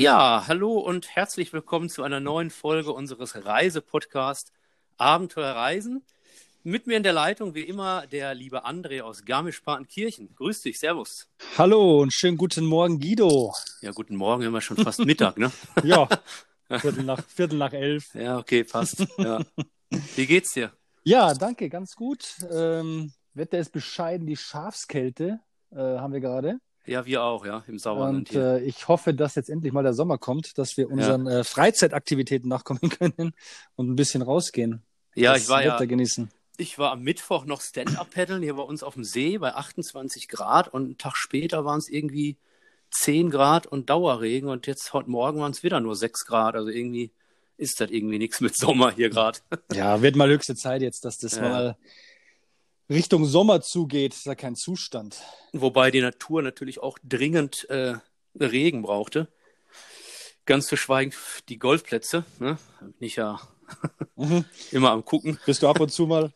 Ja, hallo und herzlich willkommen zu einer neuen Folge unseres Reisepodcasts Abenteuer Reisen. Mit mir in der Leitung wie immer der liebe André aus Garmisch-Partenkirchen. Grüß dich, Servus. Hallo und schönen guten Morgen, Guido. Ja, guten Morgen, immer schon fast Mittag, ne? ja, Viertel nach, Viertel nach elf. Ja, okay, passt. Ja. Wie geht's dir? Ja, danke, ganz gut. Ähm, Wetter ist bescheiden, die Schafskälte äh, haben wir gerade. Ja, wir auch, ja, im Sauerland. Und äh, ich hoffe, dass jetzt endlich mal der Sommer kommt, dass wir unseren ja. äh, Freizeitaktivitäten nachkommen können und ein bisschen rausgehen. Ja, ich war Wetter ja. genießen. Ich war am Mittwoch noch Stand-Up-Paddeln hier bei uns auf dem See bei 28 Grad und einen Tag später waren es irgendwie 10 Grad und Dauerregen und jetzt heute Morgen waren es wieder nur 6 Grad. Also irgendwie ist das irgendwie nichts mit Sommer hier gerade. Ja, wird mal höchste Zeit jetzt, dass das ja. mal Richtung Sommer zugeht, ist ja kein Zustand. Wobei die Natur natürlich auch dringend äh, Regen brauchte. Ganz zu schweigen die Golfplätze. Ne? Bin ich ja mhm. immer am gucken. Bist du ab und zu mal?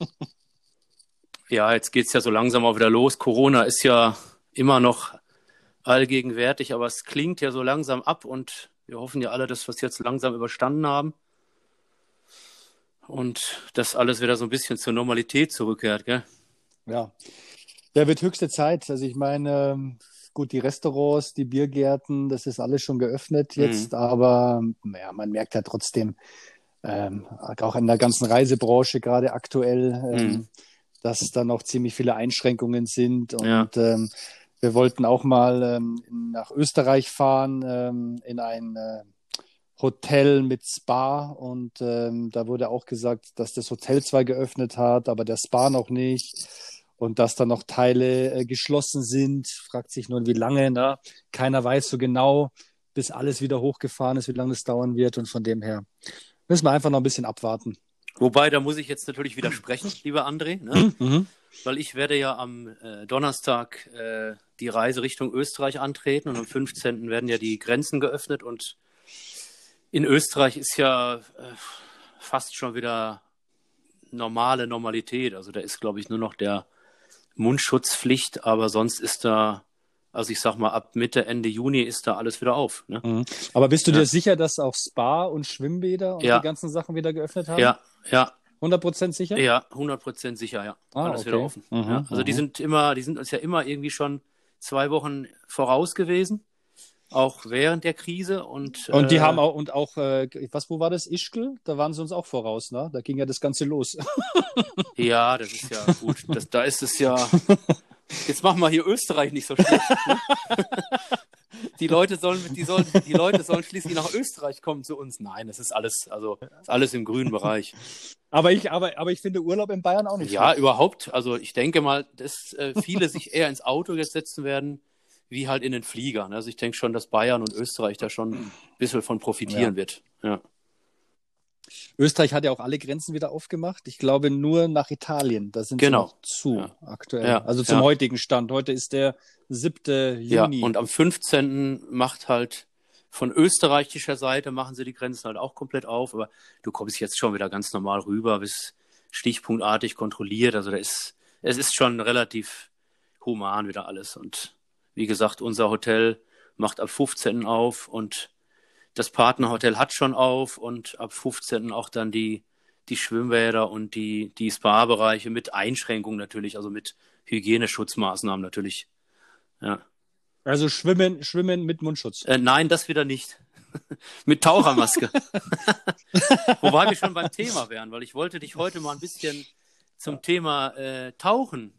ja, jetzt geht es ja so langsam auch wieder los. Corona ist ja immer noch allgegenwärtig, aber es klingt ja so langsam ab und wir hoffen ja alle, dass wir es jetzt langsam überstanden haben und dass alles wieder so ein bisschen zur Normalität zurückkehrt, gell? Ja. Ja, wird höchste Zeit. Also ich meine, gut, die Restaurants, die Biergärten, das ist alles schon geöffnet jetzt, mhm. aber ja, man merkt ja trotzdem, ähm, auch in der ganzen Reisebranche gerade aktuell, ähm, mhm. dass da noch ziemlich viele Einschränkungen sind und ja. ähm, wir wollten auch mal ähm, nach Österreich fahren, ähm, in ein äh, Hotel mit Spa und ähm, da wurde auch gesagt, dass das Hotel zwar geöffnet hat, aber der Spa noch nicht und dass da noch Teile äh, geschlossen sind. Fragt sich nur, wie lange. Ne? Keiner weiß so genau, bis alles wieder hochgefahren ist, wie lange es dauern wird und von dem her müssen wir einfach noch ein bisschen abwarten. Wobei, da muss ich jetzt natürlich widersprechen, lieber André, ne? mhm. weil ich werde ja am äh, Donnerstag äh, die Reise Richtung Österreich antreten und am 15. werden ja die Grenzen geöffnet und in Österreich ist ja äh, fast schon wieder normale Normalität. Also da ist, glaube ich, nur noch der Mundschutzpflicht, aber sonst ist da, also ich sag mal, ab Mitte, Ende Juni ist da alles wieder auf. Ne? Mhm. Aber bist du ja. dir sicher, dass auch Spa und Schwimmbäder und ja. die ganzen Sachen wieder geöffnet haben? Ja, ja. 100% sicher? Ja, 100% sicher, ja. Ah, alles okay. wieder offen. Mhm, ja. Also die mhm. sind immer, die sind uns ja immer irgendwie schon zwei Wochen voraus gewesen auch während der Krise und und die äh, haben auch und auch äh, was wo war das? Ischgl? Da waren sie uns auch voraus ne? Da ging ja das ganze los. Ja das ist ja gut. Das, da ist es ja jetzt machen wir hier Österreich nicht so schlecht ne? die Leute sollen die sollen die Leute sollen schließlich nach Österreich kommen zu uns. Nein das ist alles also ist alles im grünen Bereich. Aber ich aber aber ich finde Urlaub in Bayern auch nicht ja schlecht. überhaupt. Also ich denke mal dass äh, viele sich eher ins Auto jetzt setzen werden wie halt in den Fliegern. Also ich denke schon, dass Bayern und Österreich da schon ein bisschen von profitieren ja. wird. Ja. Österreich hat ja auch alle Grenzen wieder aufgemacht. Ich glaube nur nach Italien. Da sind genau. sie noch zu ja. aktuell. Ja. Also zum heutigen Stand. Heute ist der 7. Juni. Ja, und am 15. macht halt von österreichischer Seite machen sie die Grenzen halt auch komplett auf. Aber du kommst jetzt schon wieder ganz normal rüber, bis stichpunktartig kontrolliert. Also da ist, es ist schon relativ human wieder alles und wie gesagt, unser Hotel macht ab 15. auf und das Partnerhotel hat schon auf und ab 15. auch dann die, die Schwimmbäder und die, die Spa-Bereiche mit Einschränkungen natürlich, also mit Hygieneschutzmaßnahmen natürlich. Ja. Also schwimmen, schwimmen mit Mundschutz. Äh, nein, das wieder nicht. mit Tauchermaske. Wobei wir schon beim Thema wären, weil ich wollte dich heute mal ein bisschen zum Thema äh, Tauchen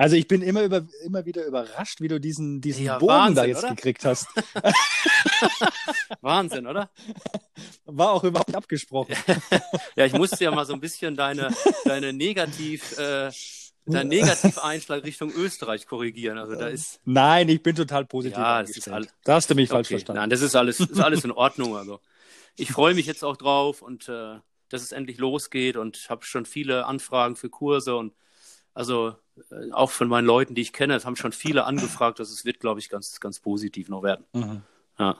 also ich bin immer, über, immer wieder überrascht, wie du diesen, diesen ja, Bogen Wahnsinn, da jetzt oder? gekriegt hast. Wahnsinn, oder? War auch überhaupt abgesprochen. ja, ich musste ja mal so ein bisschen deine, deine Negativ, äh, deinen Negativeinschlag Richtung Österreich korrigieren. Also da ist. Nein, ich bin total positiv. Ja, das ist all... Da hast du mich okay. falsch verstanden. Nein, das ist alles, ist alles in Ordnung. Also ich freue mich jetzt auch drauf und äh, dass es endlich losgeht und habe schon viele Anfragen für Kurse und also äh, auch von meinen Leuten, die ich kenne, es haben schon viele angefragt, dass es wird, glaube ich, ganz, ganz positiv noch werden. Mhm. Ja.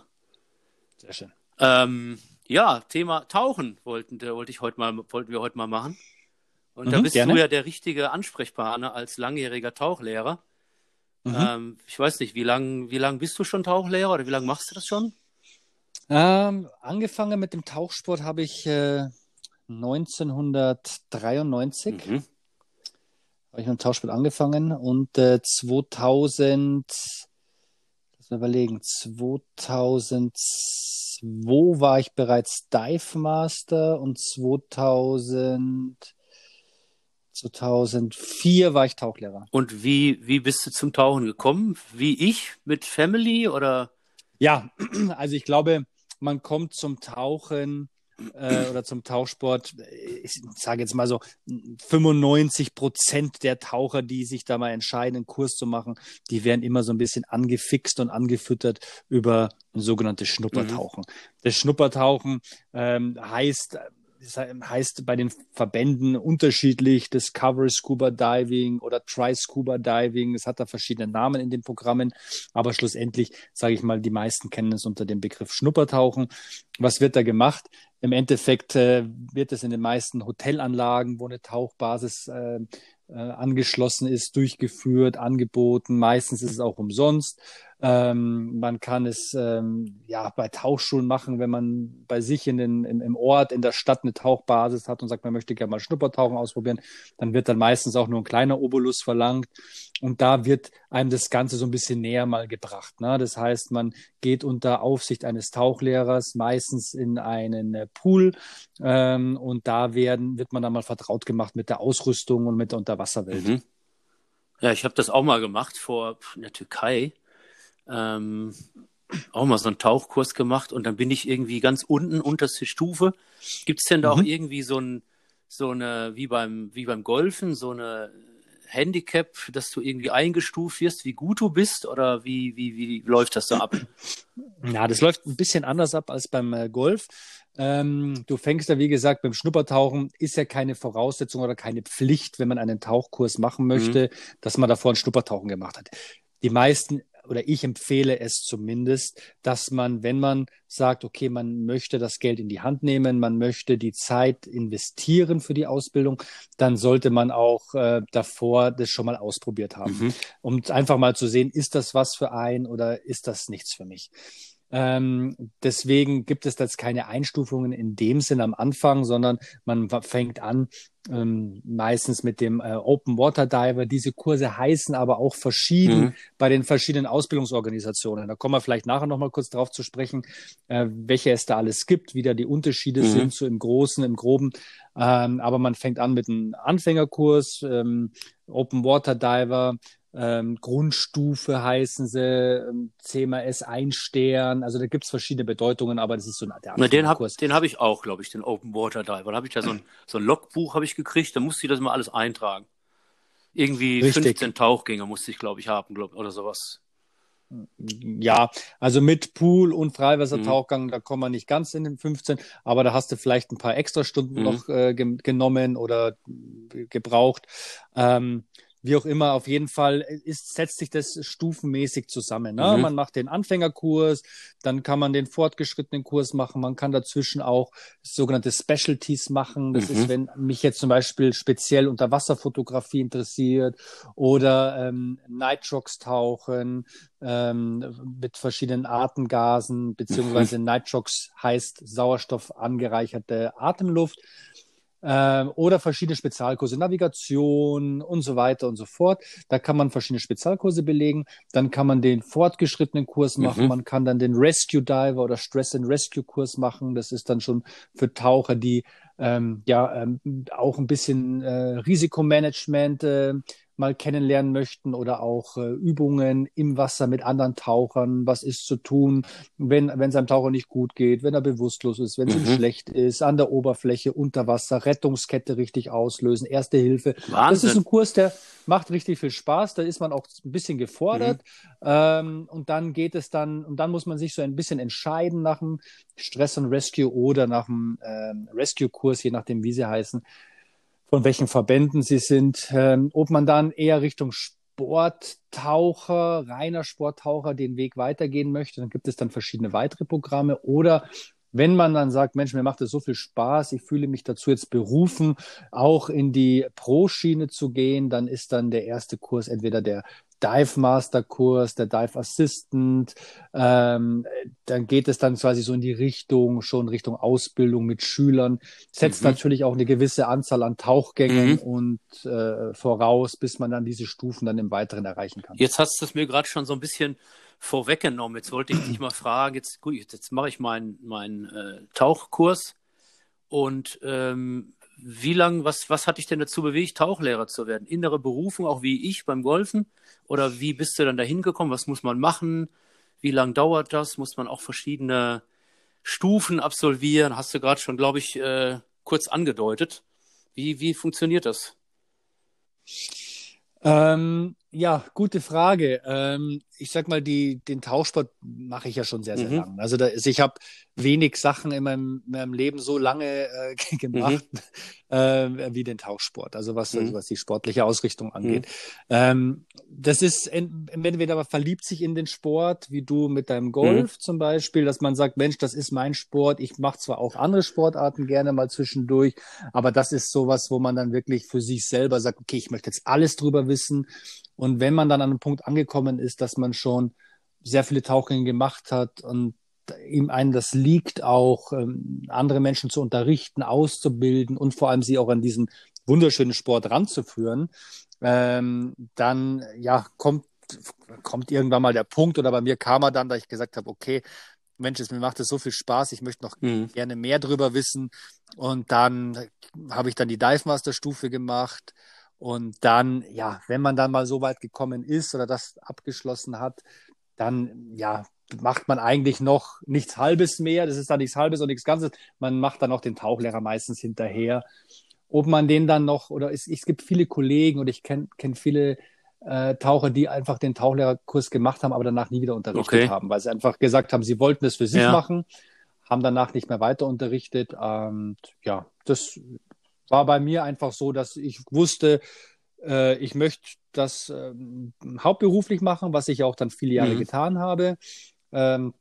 Sehr schön. Ähm, ja, Thema Tauchen wollten, der wollte ich heute mal, wollten wir heute mal machen. Und mhm, da bist gerne. du ja der richtige Ansprechpartner als langjähriger Tauchlehrer. Mhm. Ähm, ich weiß nicht, wie lange wie lang bist du schon Tauchlehrer oder wie lange machst du das schon? Ähm, angefangen mit dem Tauchsport habe ich äh, 1993. Mhm. Habe ich mit dem Tauchsport angefangen und äh, 2000, lass mal überlegen, 2002 war ich bereits Dive Master und 2000 2004 war ich Tauchlehrer. Und wie, wie bist du zum Tauchen gekommen? Wie ich mit Family oder? Ja, also ich glaube, man kommt zum Tauchen äh, oder zum Tauchsport, ich sage jetzt mal so, 95 Prozent der Taucher, die sich da mal entscheiden, einen Kurs zu machen, die werden immer so ein bisschen angefixt und angefüttert über ein sogenanntes Schnuppertauchen. Mhm. Das Schnuppertauchen ähm, heißt das heißt bei den Verbänden unterschiedlich, Discovery Scuba Diving oder Try Scuba Diving. Es hat da verschiedene Namen in den Programmen, aber schlussendlich, sage ich mal, die meisten kennen es unter dem Begriff Schnuppertauchen. Was wird da gemacht? Im Endeffekt äh, wird es in den meisten Hotelanlagen, wo eine Tauchbasis äh, äh, angeschlossen ist, durchgeführt, angeboten. Meistens ist es auch umsonst. Ähm, man kann es ähm, ja bei Tauchschulen machen, wenn man bei sich in den, im, im Ort, in der Stadt eine Tauchbasis hat und sagt, man möchte gerne mal Schnuppertauchen ausprobieren, dann wird dann meistens auch nur ein kleiner Obolus verlangt. Und da wird einem das Ganze so ein bisschen näher mal gebracht. Ne? Das heißt, man geht unter Aufsicht eines Tauchlehrers meistens in einen äh, Pool ähm, und da werden, wird man dann mal vertraut gemacht mit der Ausrüstung und mit der Unterwasserwelt. Mhm. Ja, ich habe das auch mal gemacht vor in der Türkei ähm, auch mal so einen Tauchkurs gemacht und dann bin ich irgendwie ganz unten, unterste Stufe. Gibt es denn da mhm. auch irgendwie so ein, so eine, wie beim, wie beim Golfen, so eine Handicap, dass du irgendwie eingestuft wirst, wie gut du bist oder wie, wie, wie läuft das da ab? Ja, das läuft ein bisschen anders ab als beim äh, Golf. Ähm, du fängst ja, wie gesagt, beim Schnuppertauchen ist ja keine Voraussetzung oder keine Pflicht, wenn man einen Tauchkurs machen möchte, mhm. dass man davor ein Schnuppertauchen gemacht hat. Die meisten oder ich empfehle es zumindest, dass man, wenn man sagt, okay, man möchte das Geld in die Hand nehmen, man möchte die Zeit investieren für die Ausbildung, dann sollte man auch äh, davor das schon mal ausprobiert haben, mhm. um einfach mal zu sehen, ist das was für ein oder ist das nichts für mich. Ähm, deswegen gibt es jetzt keine Einstufungen in dem Sinn am Anfang, sondern man fängt an ähm, meistens mit dem äh, Open Water Diver. Diese Kurse heißen aber auch verschieden mhm. bei den verschiedenen Ausbildungsorganisationen. Da kommen wir vielleicht nachher nochmal kurz drauf zu sprechen, äh, welche es da alles gibt, wie da die Unterschiede mhm. sind, so im Großen, im Groben. Ähm, aber man fängt an mit einem Anfängerkurs, ähm, Open Water Diver, ähm, Grundstufe heißen sie, ähm, CMS ein Stern, also da gibt es verschiedene Bedeutungen, aber das ist so der Na, Den habe hab ich auch, glaube ich, den Open Water Diver. Da habe ich da so ein, so ein Logbuch habe ich gekriegt, da musste ich das mal alles eintragen. Irgendwie Richtig. 15 Tauchgänge musste ich, glaube ich, haben, glaub, oder sowas. Ja, also mit Pool und Freiwassertauchgang, mhm. da kommen wir nicht ganz in den 15, aber da hast du vielleicht ein paar extra Stunden mhm. noch äh, ge genommen oder gebraucht. Ähm, wie auch immer, auf jeden Fall ist, setzt sich das stufenmäßig zusammen. Ne? Mhm. Man macht den Anfängerkurs, dann kann man den fortgeschrittenen Kurs machen, man kann dazwischen auch sogenannte Specialties machen. Das mhm. ist, wenn mich jetzt zum Beispiel speziell Unterwasserfotografie interessiert oder ähm, Nitrox tauchen ähm, mit verschiedenen Atemgasen, beziehungsweise mhm. Nitrox heißt Sauerstoff angereicherte Atemluft äh, oder verschiedene Spezialkurse, Navigation und so weiter und so fort. Da kann man verschiedene Spezialkurse belegen. Dann kann man den fortgeschrittenen Kurs machen. Mhm. Man kann dann den Rescue Diver oder Stress and Rescue Kurs machen. Das ist dann schon für Taucher, die ähm, ja ähm, auch ein bisschen äh, Risikomanagement äh, mal kennenlernen möchten oder auch äh, Übungen im Wasser mit anderen Tauchern. Was ist zu tun, wenn wenn es einem Taucher nicht gut geht, wenn er bewusstlos ist, wenn es mhm. ihm schlecht ist, an der Oberfläche, unter Wasser, Rettungskette richtig auslösen, Erste Hilfe. Wahnsinn. Das ist ein Kurs, der macht richtig viel Spaß. Da ist man auch ein bisschen gefordert. Mhm. Ähm, und dann geht es dann, und dann muss man sich so ein bisschen entscheiden nach dem Stress und Rescue oder nach dem ähm, Rescue-Kurs, je nachdem, wie sie heißen von welchen Verbänden sie sind, ähm, ob man dann eher Richtung Sporttaucher, reiner Sporttaucher den Weg weitergehen möchte, dann gibt es dann verschiedene weitere Programme. Oder wenn man dann sagt, Mensch, mir macht es so viel Spaß, ich fühle mich dazu jetzt berufen, auch in die Pro-Schiene zu gehen, dann ist dann der erste Kurs entweder der Dive Master Kurs, der Dive Assistant. Ähm, dann geht es dann quasi so in die Richtung, schon Richtung Ausbildung mit Schülern. Setzt mhm. natürlich auch eine gewisse Anzahl an Tauchgängen mhm. und äh, voraus, bis man dann diese Stufen dann im Weiteren erreichen kann. Jetzt hast du es mir gerade schon so ein bisschen vorweggenommen. Jetzt wollte ich dich mal fragen, jetzt, gut, jetzt mache ich meinen mein, äh, Tauchkurs und ähm, wie lang, was, was hat dich denn dazu bewegt, Tauchlehrer zu werden? Innere Berufung, auch wie ich beim Golfen? Oder wie bist du dann dahin gekommen? Was muss man machen? Wie lang dauert das? Muss man auch verschiedene Stufen absolvieren? Hast du gerade schon, glaube ich, äh, kurz angedeutet. Wie, wie funktioniert das? Ähm, ja, gute Frage. Ähm, ich sag mal, die, den Tauchsport mache ich ja schon sehr, sehr mhm. lange. Also, da, also ich habe wenig Sachen in meinem, in meinem Leben so lange äh, gemacht mhm. äh, wie den Tauchsport. Also was, mhm. also was die sportliche Ausrichtung angeht. Mhm. Ähm, das ist entweder man verliebt sich in den Sport, wie du mit deinem Golf mhm. zum Beispiel, dass man sagt, Mensch, das ist mein Sport. Ich mache zwar auch andere Sportarten gerne mal zwischendurch, aber das ist sowas, wo man dann wirklich für sich selber sagt, okay, ich möchte jetzt alles drüber wissen und wenn man dann an einem Punkt angekommen ist, dass man schon sehr viele Tauchgänge gemacht hat und ihm einen das liegt, auch ähm, andere Menschen zu unterrichten, auszubilden und vor allem sie auch an diesen wunderschönen Sport ranzuführen, ähm, dann ja kommt kommt irgendwann mal der Punkt oder bei mir kam er dann, da ich gesagt habe, okay, Mensch, es, mir macht es so viel Spaß, ich möchte noch mhm. gerne mehr drüber wissen und dann habe ich dann die Dive Master Stufe gemacht und dann, ja, wenn man dann mal so weit gekommen ist oder das abgeschlossen hat, dann, ja, macht man eigentlich noch nichts Halbes mehr. Das ist dann nichts Halbes und nichts Ganzes. Man macht dann auch den Tauchlehrer meistens hinterher. Ob man den dann noch, oder es, es gibt viele Kollegen und ich kenne kenn viele äh, Taucher, die einfach den Tauchlehrerkurs gemacht haben, aber danach nie wieder unterrichtet okay. haben, weil sie einfach gesagt haben, sie wollten es für sich ja. machen, haben danach nicht mehr weiter unterrichtet. Und ja, das war bei mir einfach so, dass ich wusste, äh, ich möchte das äh, hauptberuflich machen, was ich auch dann viele Jahre mhm. getan habe. Ähm,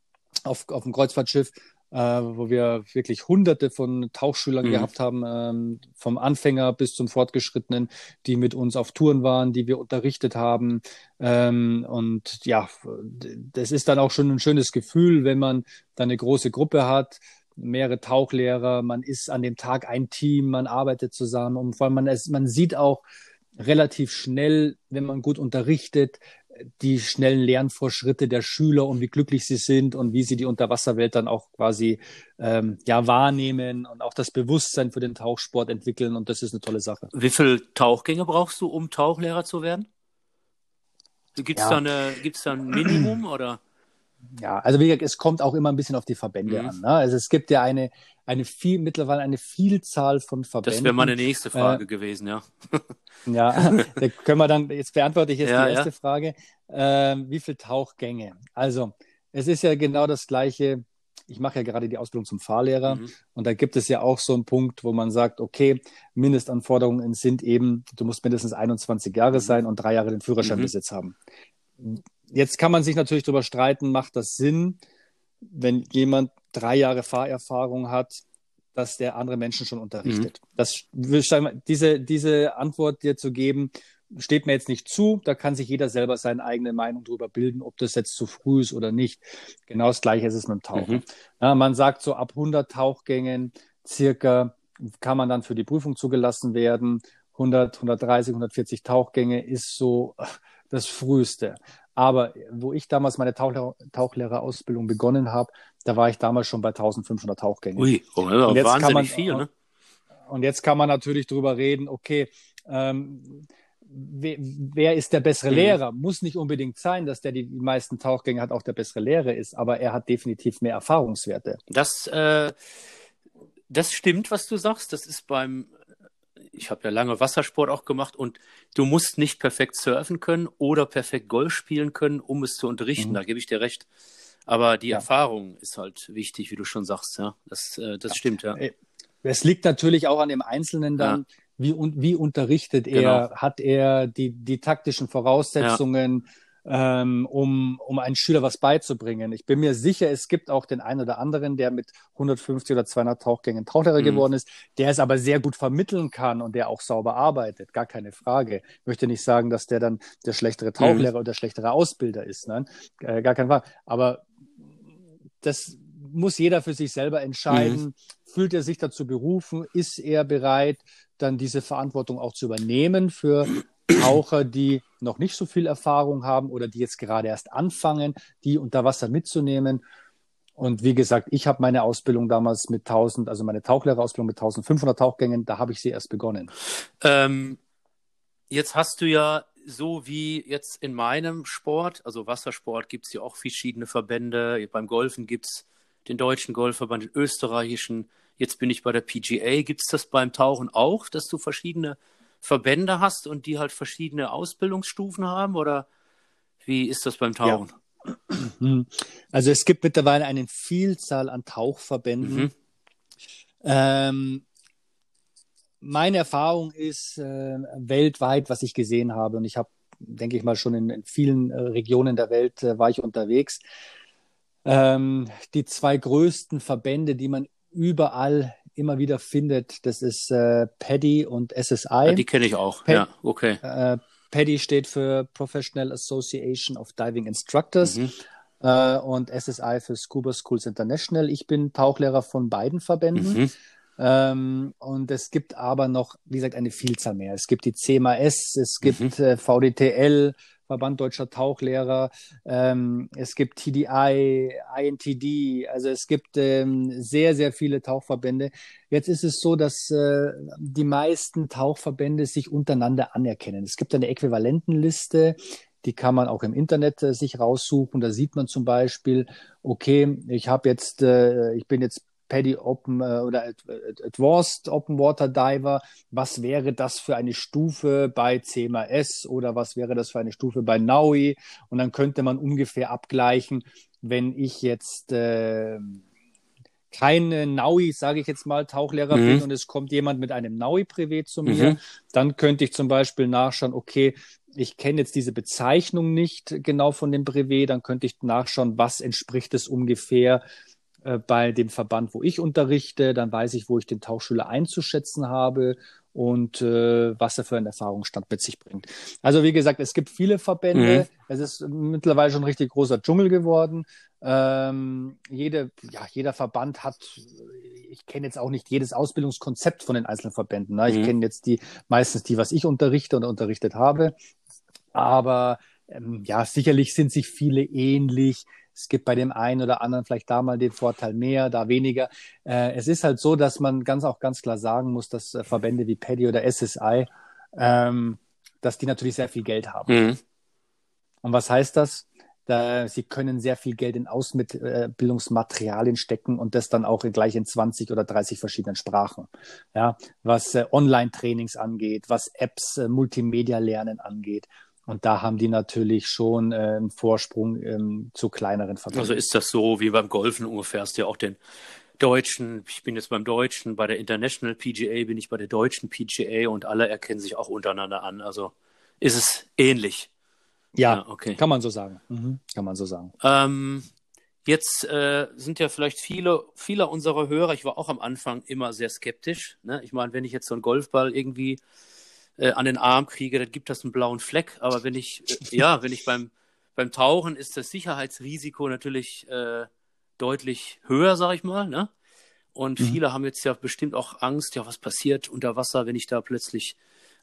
auf, auf dem Kreuzfahrtschiff, äh, wo wir wirklich hunderte von Tauchschülern mhm. gehabt haben, ähm, vom Anfänger bis zum Fortgeschrittenen, die mit uns auf Touren waren, die wir unterrichtet haben. Ähm, und ja, das ist dann auch schon ein schönes Gefühl, wenn man dann eine große Gruppe hat mehrere Tauchlehrer, man ist an dem Tag ein Team, man arbeitet zusammen und vor allem man, es, man sieht auch relativ schnell, wenn man gut unterrichtet, die schnellen Lernvorschritte der Schüler und wie glücklich sie sind und wie sie die Unterwasserwelt dann auch quasi ähm, ja wahrnehmen und auch das Bewusstsein für den Tauchsport entwickeln und das ist eine tolle Sache. Wie viele Tauchgänge brauchst du, um Tauchlehrer zu werden? Gibt es ja. da, da ein Minimum oder? Ja, also wie gesagt, es kommt auch immer ein bisschen auf die Verbände mhm. an. Ne? Also es gibt ja eine, eine viel, mittlerweile eine Vielzahl von Verbänden. Das wäre meine nächste Frage äh, gewesen, ja. ja, da können wir dann, jetzt beantworte ich jetzt ja, die erste ja. Frage. Äh, wie viele Tauchgänge? Also, es ist ja genau das Gleiche. Ich mache ja gerade die Ausbildung zum Fahrlehrer mhm. und da gibt es ja auch so einen Punkt, wo man sagt, okay, Mindestanforderungen sind eben, du musst mindestens 21 Jahre mhm. sein und drei Jahre den Führerscheinbesitz mhm. haben Jetzt kann man sich natürlich darüber streiten, macht das Sinn, wenn jemand drei Jahre Fahrerfahrung hat, dass der andere Menschen schon unterrichtet. Mhm. Das, diese, diese Antwort dir zu geben, steht mir jetzt nicht zu. Da kann sich jeder selber seine eigene Meinung darüber bilden, ob das jetzt zu früh ist oder nicht. Genau das Gleiche ist es mit dem Tauchen. Mhm. Ja, man sagt so ab 100 Tauchgängen circa kann man dann für die Prüfung zugelassen werden. 100, 130, 140 Tauchgänge ist so das Früheste. Aber wo ich damals meine Tauchlehrer Tauchlehrerausbildung begonnen habe, da war ich damals schon bei 1500 Tauchgängen. Ui, oh, und jetzt wahnsinnig man, viel, ne? Und jetzt kann man natürlich drüber reden, okay, ähm, wer, wer, ist der bessere mhm. Lehrer? Muss nicht unbedingt sein, dass der die meisten Tauchgänge hat, auch der bessere Lehrer ist, aber er hat definitiv mehr Erfahrungswerte. Das, äh, das stimmt, was du sagst. Das ist beim ich habe ja lange Wassersport auch gemacht und du musst nicht perfekt surfen können oder perfekt Golf spielen können, um es zu unterrichten. Mhm. Da gebe ich dir recht. Aber die ja. Erfahrung ist halt wichtig, wie du schon sagst. Ja, das, äh, das ja. stimmt, ja. Äh, es liegt natürlich auch an dem Einzelnen dann, ja. wie, wie unterrichtet er, genau. hat er die, die taktischen Voraussetzungen, ähm, um, um einen Schüler was beizubringen. Ich bin mir sicher, es gibt auch den einen oder anderen, der mit 150 oder 200 Tauchgängen Tauchlehrer mhm. geworden ist, der es aber sehr gut vermitteln kann und der auch sauber arbeitet. Gar keine Frage. Ich möchte nicht sagen, dass der dann der schlechtere Tauchlehrer mhm. oder schlechtere Ausbilder ist. Nein, äh, gar keine Frage. Aber das muss jeder für sich selber entscheiden. Mhm. Fühlt er sich dazu berufen? Ist er bereit, dann diese Verantwortung auch zu übernehmen für Taucher, die noch nicht so viel Erfahrung haben oder die jetzt gerade erst anfangen, die unter Wasser mitzunehmen? Und wie gesagt, ich habe meine Ausbildung damals mit 1000, also meine Tauchlehrerausbildung mit 1500 Tauchgängen, da habe ich sie erst begonnen. Ähm, jetzt hast du ja so wie jetzt in meinem Sport, also Wassersport, gibt es ja auch verschiedene Verbände. Beim Golfen gibt es den deutschen Golfverband, den österreichischen. Jetzt bin ich bei der PGA. Gibt es das beim Tauchen auch, dass du verschiedene Verbände hast und die halt verschiedene Ausbildungsstufen haben? Oder wie ist das beim Tauchen? Ja. Also es gibt mittlerweile eine Vielzahl an Tauchverbänden. Mhm. Ähm, meine Erfahrung ist äh, weltweit, was ich gesehen habe, und ich habe, denke ich mal, schon in, in vielen äh, Regionen der Welt äh, war ich unterwegs, ähm, die zwei größten Verbände, die man überall immer wieder findet, das ist äh, PADI und SSI. Ja, die kenne ich auch, Pad ja, okay. Äh, PADI steht für Professional Association of Diving Instructors mhm. äh, und SSI für Scuba Schools International. Ich bin Tauchlehrer von beiden Verbänden. Mhm. Ähm, und es gibt aber noch, wie gesagt, eine Vielzahl mehr. Es gibt die CMAS, es gibt mhm. äh, VDTL, Verband Deutscher Tauchlehrer, ähm, es gibt TDI, INTD, also es gibt ähm, sehr, sehr viele Tauchverbände. Jetzt ist es so, dass äh, die meisten Tauchverbände sich untereinander anerkennen. Es gibt eine Äquivalentenliste, die kann man auch im Internet äh, sich raussuchen. Da sieht man zum Beispiel, okay, ich habe jetzt, äh, ich bin jetzt Paddy Open äh, oder Advanced Open Water Diver. Was wäre das für eine Stufe bei CMAS oder was wäre das für eine Stufe bei NAUI? Und dann könnte man ungefähr abgleichen, wenn ich jetzt äh, keine Naui, sage ich jetzt mal, Tauchlehrer mhm. bin und es kommt jemand mit einem Naui-Privé zu mir, mhm. dann könnte ich zum Beispiel nachschauen, okay, ich kenne jetzt diese Bezeichnung nicht genau von dem Brevet, dann könnte ich nachschauen, was entspricht es ungefähr äh, bei dem Verband, wo ich unterrichte. Dann weiß ich, wo ich den Tauchschüler einzuschätzen habe und äh, was er für einen Erfahrungsstand mit sich bringt. Also wie gesagt, es gibt viele Verbände. Mhm. Es ist mittlerweile schon ein richtig großer Dschungel geworden. Ähm, jede, ja, jeder Verband hat, ich kenne jetzt auch nicht jedes Ausbildungskonzept von den einzelnen Verbänden. Ne? Ich mhm. kenne jetzt die meistens die, was ich unterrichte und unterrichtet habe. Aber ähm, ja, sicherlich sind sich viele ähnlich. Es gibt bei dem einen oder anderen vielleicht da mal den Vorteil mehr, da weniger. Äh, es ist halt so, dass man ganz auch ganz klar sagen muss, dass äh, Verbände wie Paddy oder SSI, ähm, dass die natürlich sehr viel Geld haben. Mhm. Und was heißt das? Da, sie können sehr viel Geld in Ausbildungsmaterialien stecken und das dann auch gleich in 20 oder 30 verschiedenen Sprachen. Ja, was äh, Online-Trainings angeht, was Apps, äh, Multimedia-Lernen angeht. Und da haben die natürlich schon äh, einen Vorsprung ähm, zu kleineren Verbänden. Also ist das so wie beim Golfen ungefähr? Hast du ja auch den deutschen, ich bin jetzt beim deutschen, bei der International PGA bin ich bei der deutschen PGA und alle erkennen sich auch untereinander an. Also ist es ähnlich. Ja, ja okay. kann man so sagen. Mhm. Kann man so sagen. Ähm, jetzt äh, sind ja vielleicht viele, viele unserer Hörer, ich war auch am Anfang immer sehr skeptisch. Ne? Ich meine, wenn ich jetzt so einen Golfball irgendwie äh, an den Arm kriege, dann gibt das einen blauen Fleck. Aber wenn ich, äh, ja, wenn ich beim, beim Tauchen ist das Sicherheitsrisiko natürlich äh, deutlich höher, sag ich mal. Ne? Und mhm. viele haben jetzt ja bestimmt auch Angst, ja, was passiert unter Wasser, wenn ich da plötzlich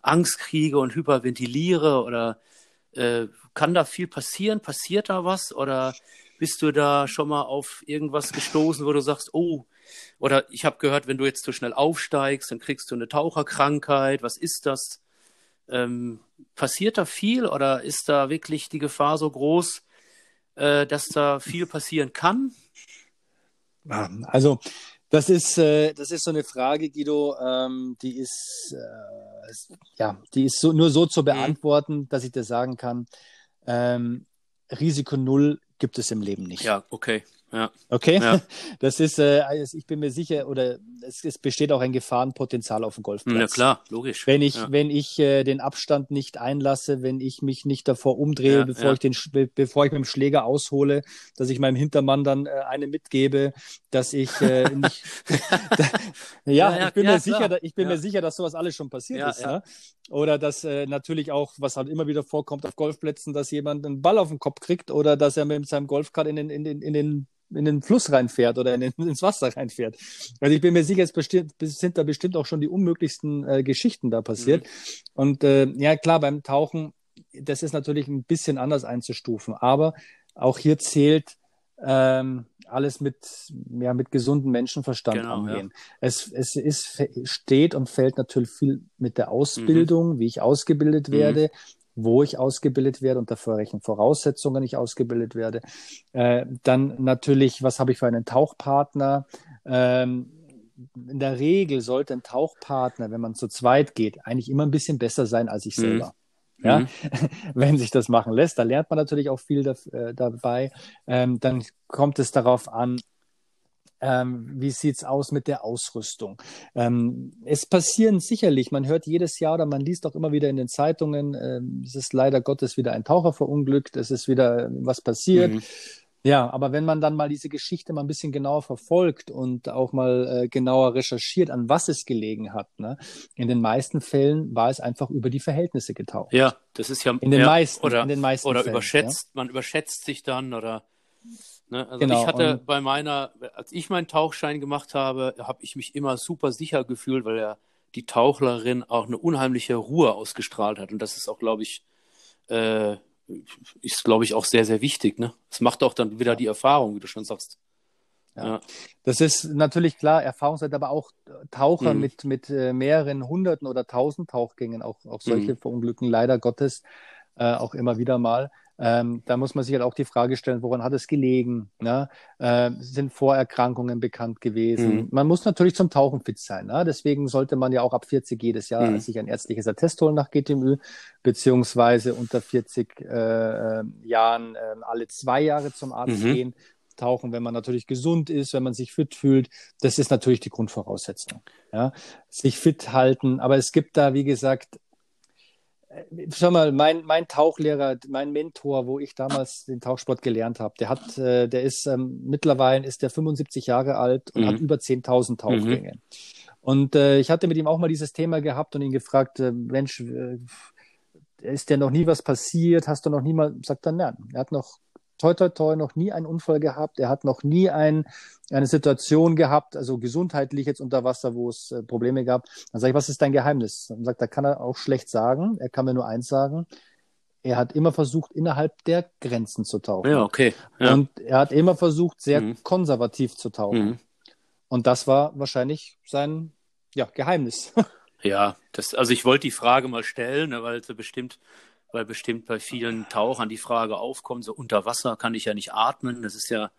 Angst kriege und hyperventiliere oder äh, kann da viel passieren? Passiert da was? Oder bist du da schon mal auf irgendwas gestoßen, wo du sagst, oh, oder ich habe gehört, wenn du jetzt zu schnell aufsteigst, dann kriegst du eine Taucherkrankheit. Was ist das? Ähm, passiert da viel oder ist da wirklich die Gefahr so groß, äh, dass da viel passieren kann? Also das ist, äh, das ist so eine Frage, Guido, ähm, die ist, äh, ja, die ist so, nur so zu mhm. beantworten, dass ich dir sagen kann, ähm, Risiko Null gibt es im Leben nicht. Ja, okay. Ja. Okay, Ja. das ist, äh, also ich bin mir sicher, oder es, es besteht auch ein Gefahrenpotenzial auf dem Golfplatz. Na klar, logisch. Wenn ich, ja. wenn ich äh, den Abstand nicht einlasse, wenn ich mich nicht davor umdrehe, Ja, bevor ja. ich den, bevor ich mit dem Schläger aushole, dass ich meinem Hintermann dann äh, eine mitgebe, dass ich äh, nicht, ja, Ja, ja, ich bin ja, mir sicher, klar. ich bin Ja. mir sicher, dass sowas alles schon passiert Ja, ist, ja. ne? Oder dass äh, natürlich auch, was halt immer wieder vorkommt auf Golfplätzen, dass jemand einen Ball auf den Kopf kriegt oder dass er mit seinem Golfkart in den, in den, in den in den Fluss reinfährt oder in den, ins Wasser reinfährt. Also ich bin mir sicher, es bestimmt, sind da bestimmt auch schon die unmöglichsten äh, Geschichten da passiert. Mhm. Und äh, ja, klar, beim Tauchen, das ist natürlich ein bisschen anders einzustufen, aber auch hier zählt ähm, alles mit, ja, mit gesundem Menschenverstand Genau, angehen. Es, es ist, steht und fällt natürlich viel mit der Ausbildung, wie ich ausgebildet Mhm. werde, wo ich ausgebildet werde, unter welchen Voraussetzungen ich ausgebildet werde. Äh, dann natürlich, was habe ich für einen Tauchpartner? Ähm, in der Regel sollte ein Tauchpartner, wenn man zu zweit geht, eigentlich immer ein bisschen besser sein als ich Mhm. selber. Ja, Mhm. wenn sich das machen lässt, da lernt man natürlich auch viel da, äh, dabei. Ähm, dann kommt es darauf an, ähm, wie sieht's aus mit der Ausrüstung? Ähm, es passieren sicherlich, man hört jedes Jahr oder man liest auch immer wieder in den Zeitungen, ähm, es ist leider Gottes wieder ein Taucher verunglückt, es ist wieder äh, was passiert. Mhm. Ja, aber wenn man dann mal diese Geschichte mal ein bisschen genauer verfolgt und auch mal äh, genauer recherchiert, an was es gelegen hat, ne? in den meisten Fällen war es einfach über die Verhältnisse getaucht. Ja, das ist ja In den ja, meisten, oder, in den meisten oder Fällen, überschätzt, man überschätzt sich dann oder ne? also Genau, ich hatte bei meiner, als ich meinen Tauchschein gemacht habe, habe ich mich immer super sicher gefühlt, weil ja die Tauchlerin auch eine unheimliche Ruhe ausgestrahlt hat und das ist auch, glaube ich, äh, ist, glaube ich, auch sehr, sehr wichtig. Ne? Es macht auch dann wieder die Erfahrung, wie du schon sagst. Ja. Ja. Das ist natürlich klar, Erfahrungswert, aber auch Taucher Mhm. mit, mit äh, mehreren hunderten oder tausend Tauchgängen, auch, auch solche Mhm. verunglücken leider Gottes äh, auch immer wieder mal. Ähm, da muss man sich halt auch die Frage stellen, woran hat es gelegen? Ne? Äh, sind Vorerkrankungen bekannt gewesen? Mhm. Man muss natürlich zum Tauchen fit sein. Ne? Deswegen sollte man ja auch ab 40 jedes Jahr Mhm. sich ein ärztliches Attest holen nach GTMÜ, beziehungsweise unter 40 äh, äh, Jahren äh, alle zwei Jahre zum Arzt Mhm. gehen tauchen, wenn man natürlich gesund ist, wenn man sich fit fühlt. Das ist natürlich die Grundvoraussetzung. Ja? Sich fit halten. Aber es gibt da, wie gesagt, schau mal, mein, mein Tauchlehrer, mein Mentor, wo ich damals den Tauchsport gelernt habe, der hat, äh, der ist ähm, mittlerweile ist der 75 Jahre alt und Mhm. hat über 10.000 Tauchgänge. Und äh, ich hatte mit ihm auch mal dieses Thema gehabt und ihn gefragt, äh, Mensch, äh, ist dir noch nie was passiert? Hast du noch nie mal, sagt er, nein, er hat noch toi toi toi noch nie einen Unfall gehabt, er hat noch nie ein, eine Situation gehabt, also gesundheitlich jetzt unter Wasser, wo es äh, Probleme gab. Dann sage ich, was ist dein Geheimnis? Dann sagt er, kann er auch schlecht sagen, er kann mir nur eins sagen, er hat immer versucht, innerhalb der Grenzen zu tauchen. Ja, okay. Ja. Und er hat immer versucht, sehr Mhm. konservativ zu tauchen. Mhm. Und das war wahrscheinlich sein ja, Geheimnis. Ja, das, also ich wollte die Frage mal stellen, ne, weil sie bestimmt, weil bestimmt bei vielen Tauchern die Frage aufkommt, so unter Wasser kann ich ja nicht atmen. Das ist ja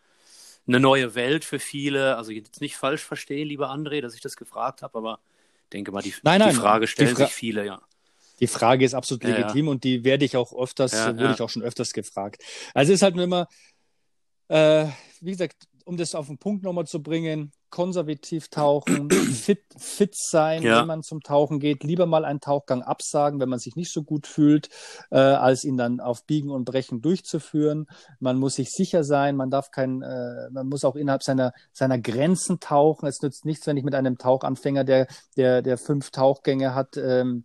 eine neue Welt für viele. Also jetzt nicht falsch verstehen, lieber André, dass ich das gefragt habe, aber ich denke mal, die, Nein, nein, die Frage die stellen Fra- sich viele, ja. Die Frage ist absolut Ja, ja. legitim und die werde ich auch öfters, Ja, wurde ich auch schon öfters gefragt. Also es ist halt nur immer, äh, wie gesagt, um das auf den Punkt nochmal zu bringen, konservativ tauchen, fit, fit sein, Ja. wenn man zum Tauchen geht, lieber mal einen Tauchgang absagen, wenn man sich nicht so gut fühlt, äh, als ihn dann auf Biegen und Brechen durchzuführen. Man muss sich sicher sein, man darf kein, äh, man muss auch innerhalb seiner, seiner Grenzen tauchen. Es nützt nichts, wenn ich mit einem Tauchanfänger, der, der, der fünf Tauchgänge hat, ähm,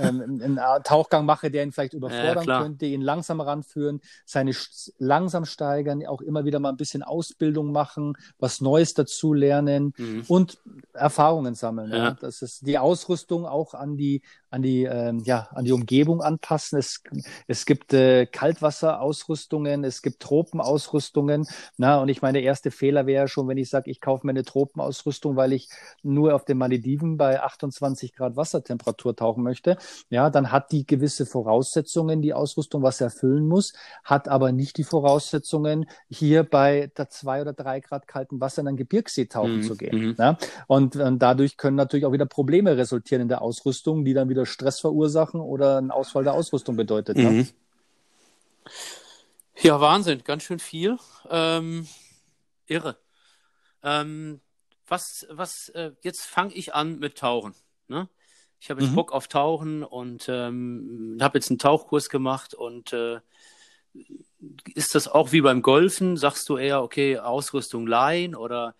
ähm, einen Tauchgang mache, der ihn vielleicht überfordern klar. könnte, ihn langsam ranführen, seine Sch- langsam steigern, auch immer wieder mal ein bisschen Ausbildung machen, was Neues dazu lernen Mhm. und Erfahrungen sammeln. Ja. Ja. Das ist die Ausrüstung auch an die an die ähm, ja an die Umgebung anpassen. Es, es gibt äh, Kaltwasserausrüstungen, es gibt Tropenausrüstungen. Na und ich meine, der erste Fehler wäre schon, wenn ich sage, ich kaufe mir eine Tropenausrüstung, weil ich nur auf den Malediven bei 28 Grad Wassertemperatur tauchen möchte. Ja, dann hat die gewisse Voraussetzungen, die Ausrüstung, was er erfüllen muss, hat aber nicht die Voraussetzungen, hier bei der zwei oder drei Grad kalten Wasser in einen Gebirgssee tauchen Mhm, zu gehen. mhm. Ja? Und, ähm, dadurch können natürlich auch wieder Probleme resultieren in der Ausrüstung, die dann wieder Stress verursachen oder ein Ausfall der Ausrüstung bedeutet. Ne? Mhm. Ja, Wahnsinn, ganz schön viel. Ähm, irre. Ähm, was, was, äh, jetzt fange ich an mit Tauchen. Ne? Ich habe jetzt mhm. Bock auf Tauchen und ähm, habe jetzt einen Tauchkurs gemacht und äh, ist das auch wie beim Golfen? Sagst du eher, okay, Ausrüstung leihen oder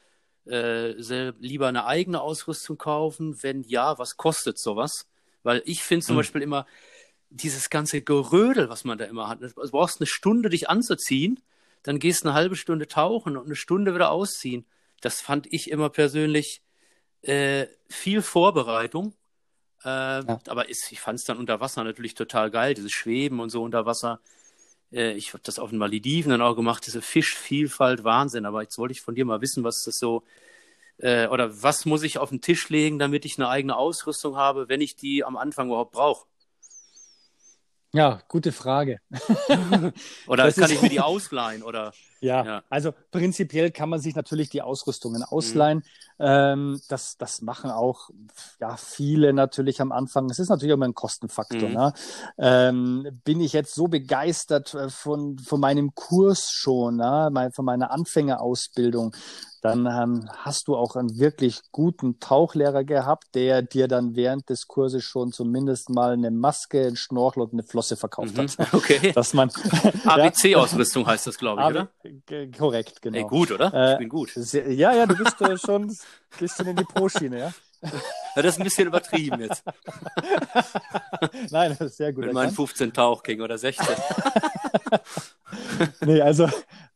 äh, lieber eine eigene Ausrüstung kaufen? Wenn ja, was kostet sowas? Weil ich finde zum mhm. Beispiel immer dieses ganze Gerödel, was man da immer hat. Du brauchst eine Stunde, dich anzuziehen, dann gehst eine halbe Stunde tauchen und eine Stunde wieder ausziehen. Das fand ich immer persönlich äh, viel Vorbereitung. Äh, ja. Aber ist, ich fand es dann unter Wasser natürlich total geil, dieses Schweben und so unter Wasser. Äh, ich habe das auf den Malediven dann auch gemacht, diese Fischvielfalt, Wahnsinn. Aber jetzt wollte ich von dir mal wissen, was das so, äh, oder was muss ich auf den Tisch legen, damit ich eine eigene Ausrüstung habe, wenn ich die am Anfang überhaupt brauche? Ja, gute Frage. oder das kann ich mir die ausleihen oder? Ja, ja, also prinzipiell kann man sich natürlich die Ausrüstungen ausleihen. Mhm. Ähm, das, das machen auch ja, viele natürlich am Anfang. Es ist natürlich immer ein Kostenfaktor. Mhm. Ne? Ähm, bin ich jetzt so begeistert äh, von, von meinem Kurs schon, ne? von meiner Anfängerausbildung, dann ähm, hast du auch einen wirklich guten Tauchlehrer gehabt, der dir dann während des Kurses schon zumindest mal eine Maske, einen Schnorchel und eine Flosse verkauft hat. Mhm, okay. Dass man ABC-Ausrüstung heißt das, glaube ich, oder? Korrekt, genau. Ey, gut, oder? Äh, ich bin gut. Sehr, ja, ja, du bist äh, schon ein bisschen in die Pro-Schiene, ja. Ja, das ist ein bisschen übertrieben jetzt. Nein, das ist sehr gut. Mit meinen 15 Tauchking oder 16. nee, also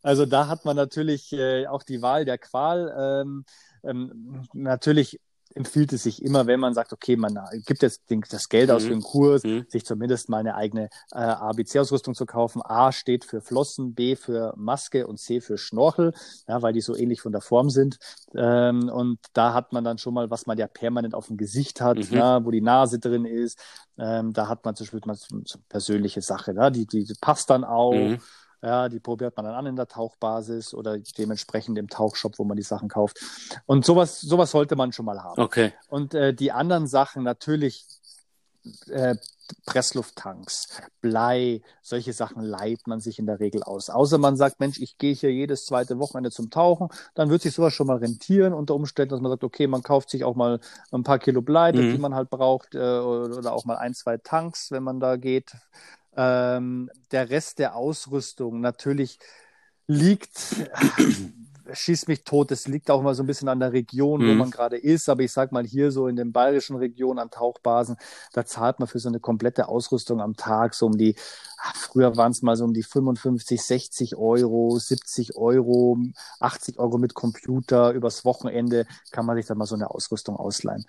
also da hat man natürlich äh, auch die Wahl der Qual. Ähm, ähm, natürlich empfiehlt es sich immer, wenn man sagt, okay, man gibt jetzt das Geld aus mhm. für den Kurs, mhm. sich zumindest mal eine eigene äh, ABC-Ausrüstung zu kaufen. A steht für Flossen, B für Maske und C für Schnorchel, ja, weil die so ähnlich von der Form sind. Ähm, und da hat man dann schon mal, was man ja permanent auf dem Gesicht hat, mhm. ja, wo die Nase drin ist. Ähm, da hat man zum Beispiel mal so, so persönliche Sache, ja, die, die, die passt dann auch. Ja, die probiert man dann an in der Tauchbasis oder dementsprechend im Tauchshop, wo man die Sachen kauft. Und sowas, sowas sollte man schon mal haben. Okay. Und äh, die anderen Sachen natürlich äh, Presslufttanks, Blei, solche Sachen leiht man sich in der Regel aus. Außer man sagt, Mensch, ich gehe hier jedes zweite Wochenende zum Tauchen, dann wird sich sowas schon mal rentieren unter Umständen, dass man sagt, okay, man kauft sich auch mal ein paar Kilo Blei, mhm. die man halt braucht, äh, oder auch mal ein, zwei Tanks, wenn man da geht. Ähm, der Rest der Ausrüstung natürlich liegt, schießt mich tot. Es liegt auch mal so ein bisschen an der Region, mhm. wo man gerade ist. Aber ich sag mal hier so in den bayerischen Regionen an Tauchbasen, da zahlt man für so eine komplette Ausrüstung am Tag so um die, ach, früher waren es mal so um die 55, 60 Euro, 70 Euro, 80 Euro mit Computer. Übers Wochenende kann man sich dann mal so eine Ausrüstung ausleihen.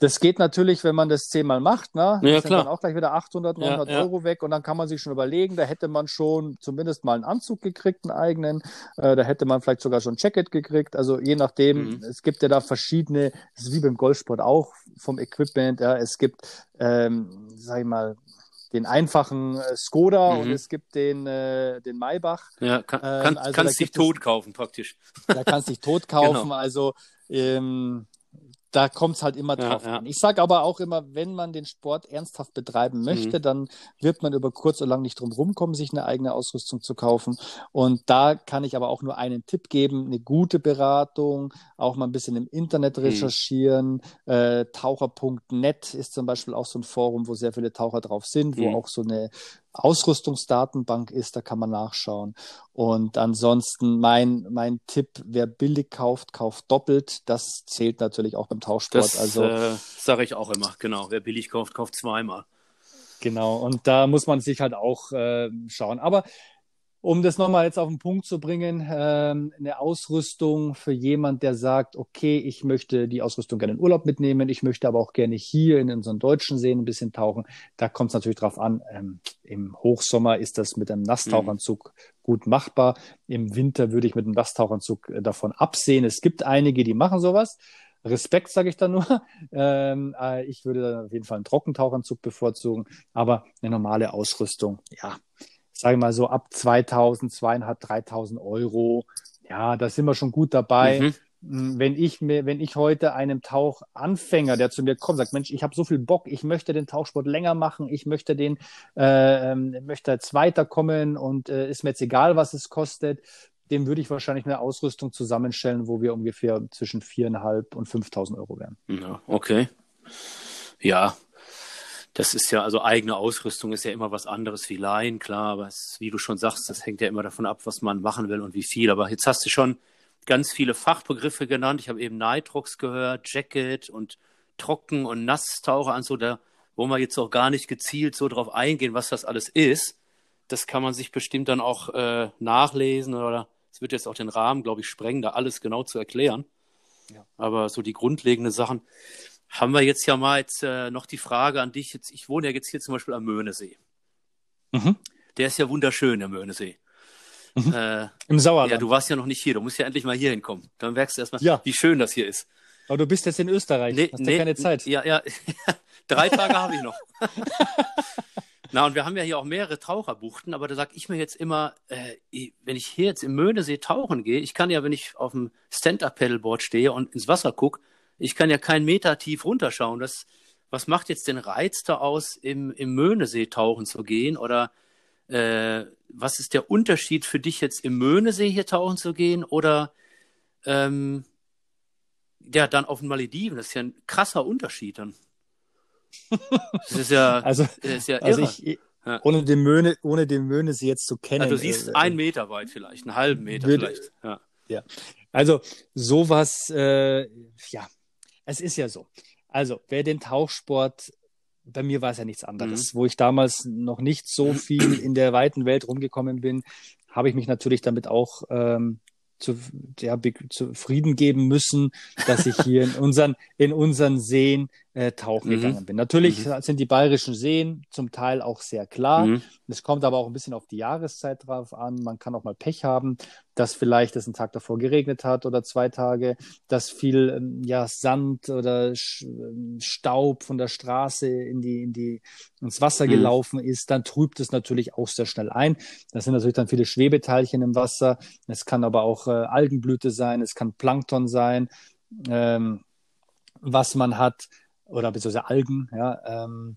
Das geht natürlich, wenn man das zehnmal macht, ne? Ja, klar. dann auch gleich wieder 800, 900 ja, ja. Euro weg und dann kann man sich schon überlegen, da hätte man schon zumindest mal einen Anzug gekriegt, einen eigenen, äh, da hätte man vielleicht sogar schon ein Jacket gekriegt, also je nachdem, mhm. es gibt ja da verschiedene, das ist wie beim Golfsport auch vom Equipment, ja, es gibt, ähm, sag ich mal, den einfachen äh, Skoda mhm. und es gibt den, äh, den Maybach. Ja, kann, ähm, kann, also kannst dich tot kaufen praktisch. Da kannst dich tot kaufen, genau. also ähm, da kommt es halt immer drauf ja, an. Ich sage aber auch immer, wenn man den Sport ernsthaft betreiben möchte, mhm. dann wird man über kurz oder lang nicht drum rumkommen, sich eine eigene Ausrüstung zu kaufen. Und da kann ich aber auch nur einen Tipp geben, eine gute Beratung, auch mal ein bisschen im Internet mhm. recherchieren. Mhm. Äh, Taucher.net ist zum Beispiel auch so ein Forum, wo sehr viele Taucher drauf sind, wo mhm. auch so eine Ausrüstungsdatenbank ist, da kann man nachschauen. Und ansonsten mein, mein Tipp, wer billig kauft, kauft doppelt. Das zählt natürlich auch beim Tauchsport. Das also, äh, sage ich auch immer, genau. Wer billig kauft, kauft zweimal. Genau, und da muss man sich halt auch äh, schauen. Aber um das nochmal jetzt auf den Punkt zu bringen, ähm, eine Ausrüstung für jemand, der sagt, okay, ich möchte die Ausrüstung gerne in Urlaub mitnehmen, ich möchte aber auch gerne hier in unseren deutschen Seen ein bisschen tauchen. Da kommt es natürlich drauf an. Ähm, Im Hochsommer ist das mit einem Nasstauchanzug mhm. gut machbar. Im Winter würde ich mit einem Nasstauchanzug äh, davon absehen. Es gibt einige, die machen sowas. Respekt, sage ich da nur. Ähm, äh, ich würde dann auf jeden Fall einen Trockentauchanzug bevorzugen, aber eine normale Ausrüstung, ja, sage ich mal so ab 2000, zweieinhalb, 3000 Euro. Ja, da sind wir schon gut dabei. Mhm. Hm, wenn ich mir, wenn ich heute einem Tauchanfänger, der zu mir kommt, sagt, Mensch, ich habe so viel Bock, ich möchte den Tauchsport länger machen, ich möchte den, äh, ähm, möchte jetzt weiterkommen und äh, ist mir jetzt egal, was es kostet, dem würde ich wahrscheinlich eine Ausrüstung zusammenstellen, wo wir ungefähr zwischen 4.500 und 5.000 Euro wären. Ja, okay. Ja, das ist ja, also eigene Ausrüstung ist ja immer was anderes wie Laien, klar, aber es, wie du schon sagst, das hängt ja immer davon ab, was man machen will und wie viel. Aber jetzt hast du schon ganz viele Fachbegriffe genannt. Ich habe eben Nitrox gehört, Jacket und Trocken- und Nasstaucheranzug, da wo wir jetzt auch gar nicht gezielt so drauf eingehen, was das alles ist. Das kann man sich bestimmt dann auch äh, nachlesen oder es wird jetzt auch den Rahmen, glaube ich, sprengen, da alles genau zu erklären. Ja. Aber so die grundlegenden Sachen haben wir jetzt ja mal jetzt äh, noch die Frage an dich. Jetzt, ich wohne ja jetzt hier zum Beispiel am Möhnesee. Mhm. Der ist ja wunderschön, der Möhnesee. Mhm. Äh, Im Sauerland. Ja, du warst ja noch nicht hier. Du musst ja endlich mal hier hinkommen. Dann merkst du erstmal, ja. wie schön das hier ist. Aber du bist jetzt in Österreich. Nee, Hast nee, keine Zeit. Ja, ja. Drei Tage habe ich noch. Na, und wir haben ja hier auch mehrere Taucherbuchten, aber da sage ich mir jetzt immer, äh, wenn ich hier jetzt im Möhnesee tauchen gehe, ich kann ja, wenn ich auf dem Stand-Up-Pedalboard stehe und ins Wasser gucke, ich kann ja keinen Meter tief runterschauen. Das, was macht jetzt den Reiz da aus, im, im Möhnesee tauchen zu gehen? Oder äh, was ist der Unterschied für dich jetzt im Möhnesee hier tauchen zu gehen oder ähm, ja, dann auf den Malediven? Das ist ja ein krasser Unterschied dann. Das ist ja, also, ist ja also ich, ja. ohne den Möhne, ohne den Möhnesee jetzt zu kennen. Also du siehst äh, einen Meter weit vielleicht, einen halben Meter würde, vielleicht. Ja. ja. Also sowas, äh, ja, es ist ja so. Also, wer den Tauchsport, bei mir war es ja nichts anderes, mhm. wo ich damals noch nicht so viel in der weiten Welt rumgekommen bin, habe ich mich natürlich damit auch ähm, zu, ja, zufrieden geben müssen, dass ich hier in unseren, in unseren Seen äh, tauchen mhm. gegangen bin. Natürlich mhm. sind die bayerischen Seen zum Teil auch sehr klar. Mhm. Es kommt aber auch ein bisschen auf die Jahreszeit drauf an. Man kann auch mal Pech haben, dass vielleicht es einen Tag davor geregnet hat oder zwei Tage, dass viel ähm, ja, Sand oder ähm, Staub von der Straße in die, in die, ins Wasser mhm. gelaufen ist. Dann trübt es natürlich auch sehr schnell ein. Das sind natürlich dann viele Schwebeteilchen im Wasser. Es kann aber auch äh, Algenblüte sein, es kann Plankton sein. Ähm, was man hat, oder beziehungsweise Algen, ja, ähm,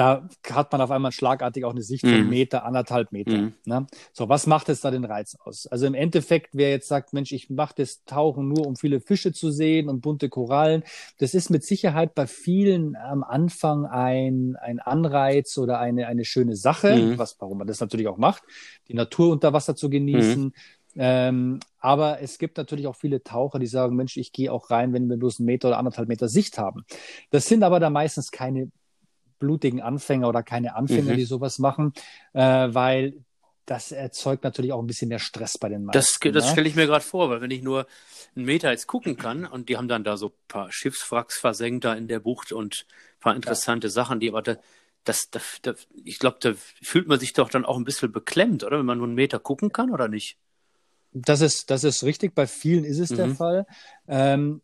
da hat man auf einmal schlagartig auch eine Sicht von mm. Meter, anderthalb Meter. Mm. Ne? So, was macht jetzt da den Reiz aus? Also im Endeffekt, wer jetzt sagt, Mensch, ich mache das Tauchen nur, um viele Fische zu sehen und bunte Korallen, das ist mit Sicherheit bei vielen am Anfang ein, ein Anreiz oder eine, eine schöne Sache, mm. was, warum man das natürlich auch macht, die Natur unter Wasser zu genießen, ähm, aber es gibt natürlich auch viele Taucher, die sagen, Mensch, ich gehe auch rein, wenn wir bloß einen Meter oder anderthalb Meter Sicht haben. Das sind aber da meistens keine blutigen Anfänger oder keine Anfänger, mhm. die sowas machen, äh, weil das erzeugt natürlich auch ein bisschen mehr Stress bei den meisten. Das, das ne? stelle ich mir gerade vor, weil wenn ich nur einen Meter jetzt gucken kann und die haben dann da so ein paar Schiffswracks versenkt da in der Bucht und ein paar interessante ja. Sachen, die aber da, das, das, das ich glaube, da fühlt man sich doch dann auch ein bisschen beklemmt, oder? Wenn man nur einen Meter gucken kann oder nicht? Das ist, das ist richtig. Bei vielen ist es mhm. der Fall. Ähm,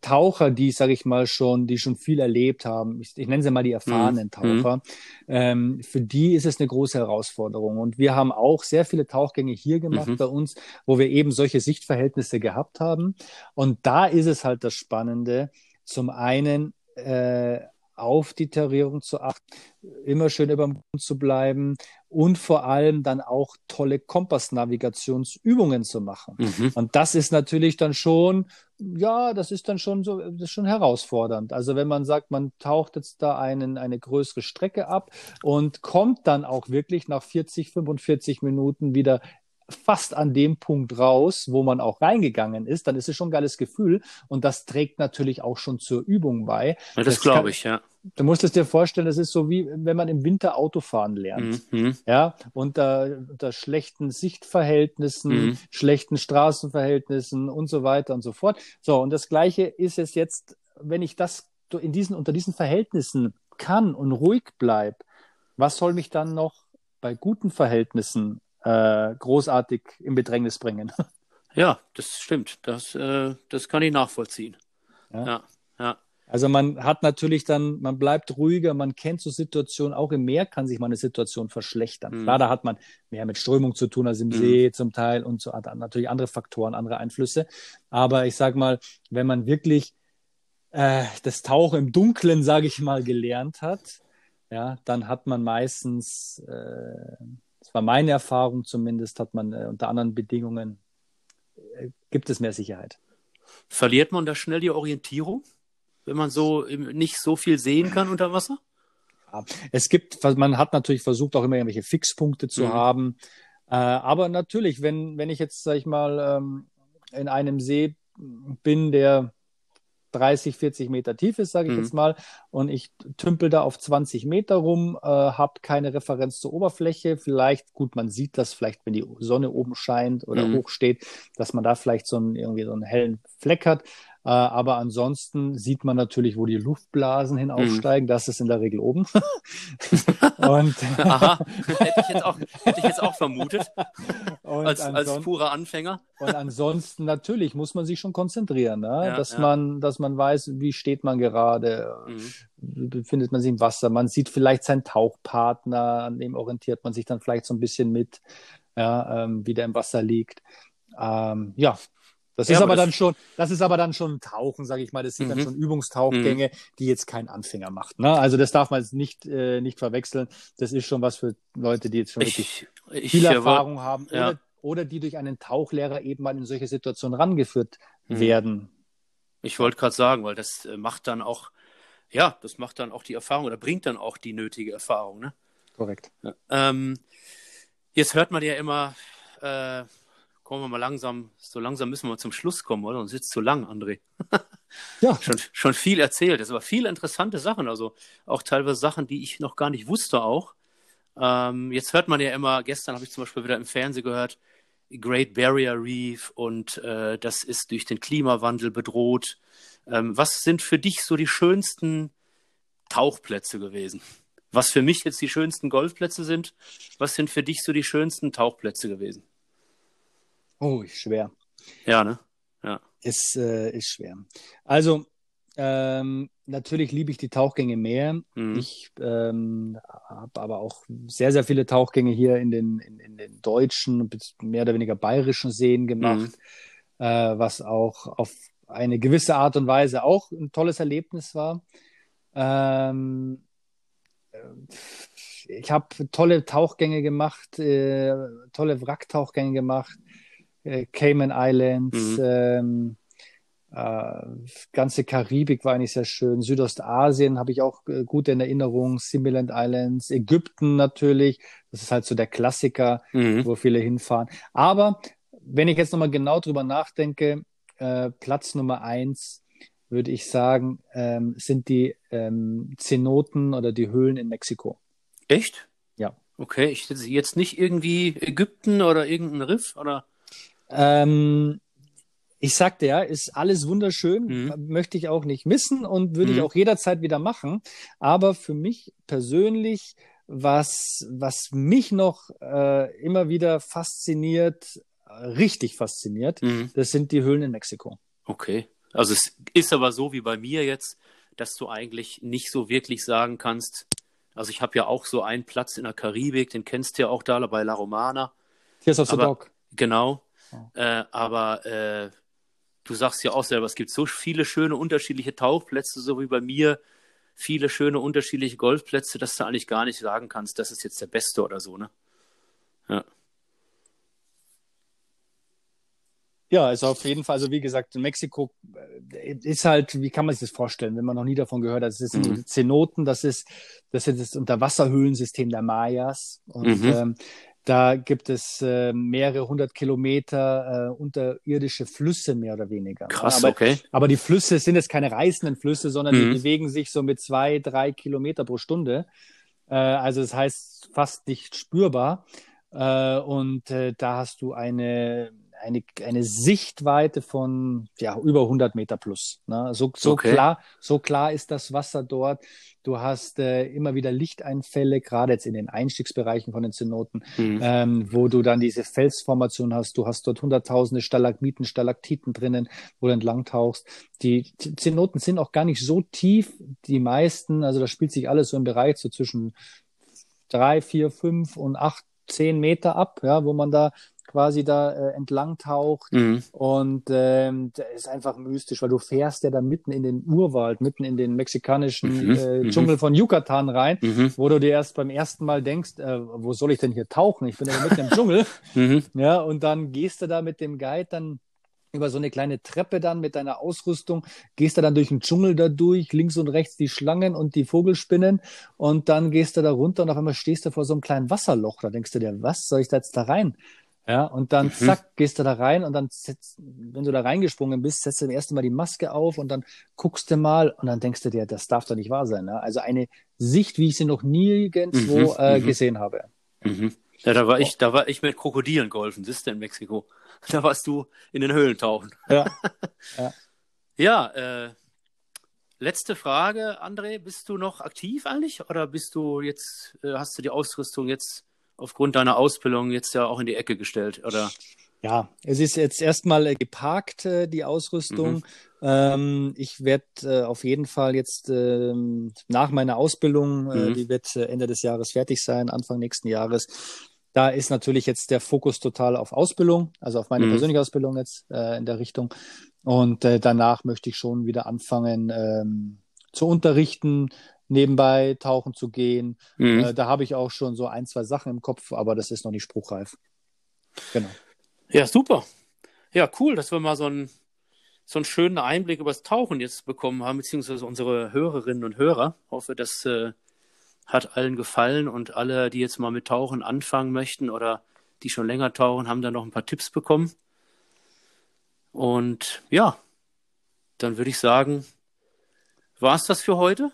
Taucher, die, sage ich mal schon, die schon viel erlebt haben, ich, ich nenne sie mal die erfahrenen mhm. Taucher, mhm. ähm, für die ist es eine große Herausforderung. Und wir haben auch sehr viele Tauchgänge hier gemacht mhm. bei uns, wo wir eben solche Sichtverhältnisse gehabt haben. Und da ist es halt das Spannende. Zum einen äh, auf die Tarierung zu achten, immer schön über dem Grund zu bleiben und vor allem dann auch tolle Kompassnavigationsübungen zu machen. Mhm. Und das ist natürlich dann schon, ja, das ist dann schon so, das ist schon herausfordernd. Also wenn man sagt, man taucht jetzt da einen, eine größere Strecke ab und kommt dann auch wirklich nach 40, 45 Minuten wieder fast an dem Punkt raus, wo man auch reingegangen ist, dann ist es schon ein geiles Gefühl und das trägt natürlich auch schon zur Übung bei. Ja, das, das glaube ich, ja. Du musst es dir vorstellen, das ist so wie wenn man im Winter Autofahren lernt. Mhm. Ja, unter, unter schlechten Sichtverhältnissen, mhm. schlechten Straßenverhältnissen und so weiter und so fort. So, und das Gleiche ist es jetzt, wenn ich das in diesen, unter diesen Verhältnissen kann und ruhig bleib, was soll mich dann noch bei guten Verhältnissen äh, großartig in Bedrängnis bringen. Ja, das stimmt. Das, äh, das kann ich nachvollziehen. Ja. ja. ja, Also man hat natürlich dann, man bleibt ruhiger, man kennt so Situationen, auch im Meer kann sich mal eine Situation verschlechtern. Mhm. Klar, da hat man mehr mit Strömung zu tun als im mhm. See zum Teil und so natürlich andere Faktoren, andere Einflüsse. Aber ich sag mal, wenn man wirklich äh, das Tauchen im Dunkeln, sage ich mal, gelernt hat, ja, dann hat man meistens äh, das war meine Erfahrung zumindest, hat man äh, unter anderen Bedingungen äh, gibt es mehr Sicherheit. Verliert man da schnell die Orientierung, wenn man so nicht so viel sehen kann unter Wasser? Es gibt, man hat natürlich versucht, auch immer irgendwelche Fixpunkte zu mhm. haben. Äh, aber natürlich, wenn, wenn ich jetzt, sag ich mal, ähm, in einem See bin, der 30, 40 Meter tief ist, sage ich mhm. jetzt mal, und ich tümpel da auf 20 Meter rum, äh, habe keine Referenz zur Oberfläche. Vielleicht, gut, man sieht das vielleicht, wenn die Sonne oben scheint oder mhm. hoch steht, dass man da vielleicht so einen, irgendwie so einen hellen Fleck hat. Äh, aber ansonsten sieht man natürlich, wo die Luftblasen hinaufsteigen. Mhm. Das ist in der Regel oben. und Aha, hätte ich jetzt auch, hätte ich jetzt auch vermutet. als, als purer Anfänger. und ansonsten natürlich muss man sich schon konzentrieren, ne? ja, dass ja. man, dass man weiß, wie steht man gerade, mhm. wie befindet man sich im Wasser. Man sieht vielleicht seinen Tauchpartner, an dem orientiert man sich dann vielleicht so ein bisschen mit, ja, ähm, wie der im Wasser liegt. Ähm, ja, das ja, ist aber, aber dann schon, das ist aber dann schon Tauchen, sage ich mal. Das sind mhm. dann schon Übungstauchgänge, mhm. die jetzt kein Anfänger macht. Ne? Also das darf man jetzt nicht, äh, nicht verwechseln. Das ist schon was für Leute, die jetzt schon wirklich ich, viel Erfahrung haben ja. oder, oder die durch einen Tauchlehrer eben mal in solche Situationen rangeführt mhm. werden. Ich wollte gerade sagen, weil das äh, macht dann auch, ja, das macht dann auch die Erfahrung oder bringt dann auch die nötige Erfahrung. Ne? Korrekt. Ja. Ähm, jetzt hört man ja immer, äh, kommen wir mal langsam, so langsam müssen wir zum Schluss kommen, oder? Sonst sitzt zu lang, André. ja. Schon, schon viel erzählt. Es war viele interessante Sachen, also auch teilweise Sachen, die ich noch gar nicht wusste auch. Ähm, jetzt hört man ja immer, gestern habe ich zum Beispiel wieder im Fernsehen gehört, Great Barrier Reef und äh, das ist durch den Klimawandel bedroht. Ähm, was sind für dich so die schönsten Tauchplätze gewesen? Was für mich jetzt die schönsten Golfplätze sind, was sind für dich so die schönsten Tauchplätze gewesen? Oh, schwer. Ja, ne? Ja. Ist, äh, ist schwer. Also, ähm, natürlich liebe ich die Tauchgänge mehr. Mhm. Ich ähm, habe aber auch sehr, sehr viele Tauchgänge hier in den, in, in den deutschen, mehr oder weniger bayerischen Seen gemacht, mhm. äh, was auch auf eine gewisse Art und Weise auch ein tolles Erlebnis war. Ähm, äh, ich habe tolle Tauchgänge gemacht, äh, tolle Wracktauchgänge gemacht äh, Cayman Islands, mhm. ähm, äh, ganze Karibik war eigentlich sehr schön. Südostasien habe ich auch äh, gut in Erinnerung. Similand Islands, Ägypten natürlich. Das ist halt so der Klassiker, mhm. wo viele hinfahren. Aber wenn ich jetzt nochmal genau drüber nachdenke, äh, Platz Nummer eins würde ich sagen, ähm, sind die ähm, Zenoten oder die Höhlen in Mexiko. Echt? Ja. Okay, ich jetzt nicht irgendwie Ägypten oder irgendein Riff oder? Ähm, ich sagte ja, ist alles wunderschön, mhm. möchte ich auch nicht missen und würde mhm. ich auch jederzeit wieder machen. Aber für mich persönlich, was, was mich noch äh, immer wieder fasziniert, richtig fasziniert, mhm. das sind die Höhlen in Mexiko. Okay. Also es ist aber so wie bei mir jetzt, dass du eigentlich nicht so wirklich sagen kannst, also ich habe ja auch so einen Platz in der Karibik, den kennst du ja auch da bei La Romana. Tears of the Dog. Genau. Äh, aber äh, du sagst ja auch selber, es gibt so viele schöne unterschiedliche Tauchplätze, so wie bei mir viele schöne unterschiedliche Golfplätze, dass du eigentlich gar nicht sagen kannst, das ist jetzt der beste oder so, ne? Ja. Ja, also auf jeden Fall, also wie gesagt, Mexiko äh, ist halt, wie kann man sich das vorstellen, wenn man noch nie davon gehört hat, das ist mhm. Zenoten, das ist, das ist das Unterwasserhöhlensystem der Mayas und mhm. ähm, da gibt es äh, mehrere hundert Kilometer äh, unterirdische Flüsse, mehr oder weniger. Krass, aber, okay. Aber die Flüsse sind jetzt keine reißenden Flüsse, sondern mhm. die bewegen sich so mit zwei, drei Kilometer pro Stunde. Äh, also das heißt fast nicht spürbar. Äh, und äh, da hast du eine eine, eine Sichtweite von ja, über 100 Meter plus. Ne? So, so, okay. klar, so klar ist das Wasser dort. Du hast äh, immer wieder Lichteinfälle, gerade jetzt in den Einstiegsbereichen von den Zenoten, mhm. ähm, wo du dann diese Felsformation hast. Du hast dort hunderttausende Stalagmiten, Stalaktiten drinnen, wo du entlang tauchst. Die Zenoten sind auch gar nicht so tief, die meisten. Also da spielt sich alles so im Bereich so zwischen drei, vier, fünf und acht, zehn Meter ab, ja, wo man da quasi da äh, entlang taucht. Mhm. Und ähm, das ist einfach mystisch, weil du fährst ja da mitten in den Urwald, mitten in den mexikanischen mhm. äh, mhm. Dschungel von Yucatan rein, mhm. wo du dir erst beim ersten Mal denkst, äh, wo soll ich denn hier tauchen? Ich bin ja mitten im Dschungel. Mhm. Ja, und dann gehst du da mit dem Guide dann über so eine kleine Treppe dann mit deiner Ausrüstung, gehst du dann durch den Dschungel da durch, links und rechts die Schlangen und die Vogelspinnen und dann gehst du da runter und auf einmal stehst du vor so einem kleinen Wasserloch. Da denkst du dir, was soll ich da jetzt da rein? Ja, und dann mhm. zack, gehst du da rein und dann, wenn du da reingesprungen bist, setzt du das erste Mal die Maske auf und dann guckst du mal und dann denkst du dir, das darf doch nicht wahr sein. Ne? Also eine Sicht, wie ich sie noch nirgendwo mhm, äh, mhm. gesehen habe. Mhm. Ja, da war ich, da war ich mit Krokodilen geholfen, das ist in Mexiko. Da warst du in den Höhlen tauchen. Ja. ja, ja äh, letzte Frage, André, bist du noch aktiv eigentlich oder bist du jetzt, äh, hast du die Ausrüstung jetzt aufgrund deiner Ausbildung jetzt ja auch in die Ecke gestellt, oder? Ja, es ist jetzt erstmal äh, geparkt, äh, die Ausrüstung. Mhm. Ähm, ich werde äh, auf jeden Fall jetzt ähm, nach meiner Ausbildung, äh, mhm. die wird äh, Ende des Jahres fertig sein, Anfang nächsten Jahres. Da ist natürlich jetzt der Fokus total auf Ausbildung, also auf meine mhm. persönliche Ausbildung jetzt äh, in der Richtung. Und danach möchte ich schon wieder anfangen ähm, zu unterrichten, nebenbei tauchen zu gehen. Mhm. Äh, da habe ich auch schon so ein, zwei Sachen im Kopf, aber das ist noch nicht spruchreif. Genau. Ja, super. Ja, cool, dass wir mal so einen, so einen schönen Einblick über das Tauchen jetzt bekommen haben, beziehungsweise unsere Hörerinnen und Hörer. Ich hoffe, das äh, hat allen gefallen und alle, die jetzt mal mit Tauchen anfangen möchten oder die schon länger tauchen, haben da noch ein paar Tipps bekommen. Und ja, dann würde ich sagen, war es das für heute?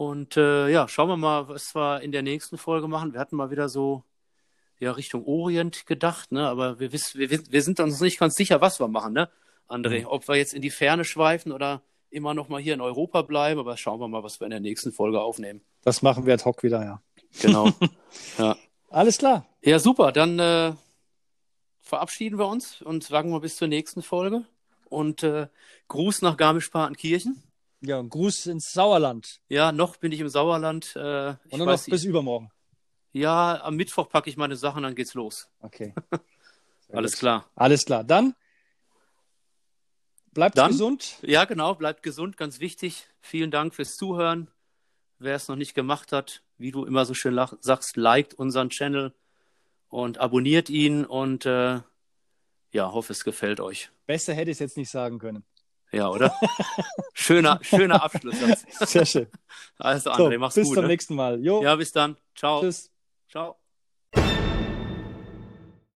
Und äh, ja, schauen wir mal, was wir in der nächsten Folge machen. Wir hatten mal wieder so ja, Richtung Orient gedacht, ne? aber wir, wissen, wir, wir sind uns nicht ganz sicher, was wir machen, ne, André? Mhm. Ob wir jetzt in die Ferne schweifen oder immer noch mal hier in Europa bleiben, aber schauen wir mal, was wir in der nächsten Folge aufnehmen. Das machen wir ad hoc wieder, ja. Genau. ja. Alles klar. Ja, super. Dann äh, verabschieden wir uns und sagen wir bis zur nächsten Folge. Und äh, Gruß nach Garmisch-Partenkirchen. Ja, und Gruß ins Sauerland. Ja, noch bin ich im Sauerland. Äh, und nur noch bis übermorgen. Ja, am Mittwoch packe ich meine Sachen, dann geht's los. Okay. Alles klar. Alles klar. Dann bleibt dann, gesund. Ja, genau, bleibt gesund, ganz wichtig. Vielen Dank fürs Zuhören. Wer es noch nicht gemacht hat, wie du immer so schön sagst, liked unseren Channel und abonniert ihn und äh, ja, hoffe, es gefällt euch. Besser hätte ich es jetzt nicht sagen können. Ja, oder? schöner, schöner Abschluss. Sehr schön. Also, André, so, mach's bis gut. Bis zum ne? nächsten Mal. Jo. Ja, bis dann. Ciao. Tschüss. Ciao.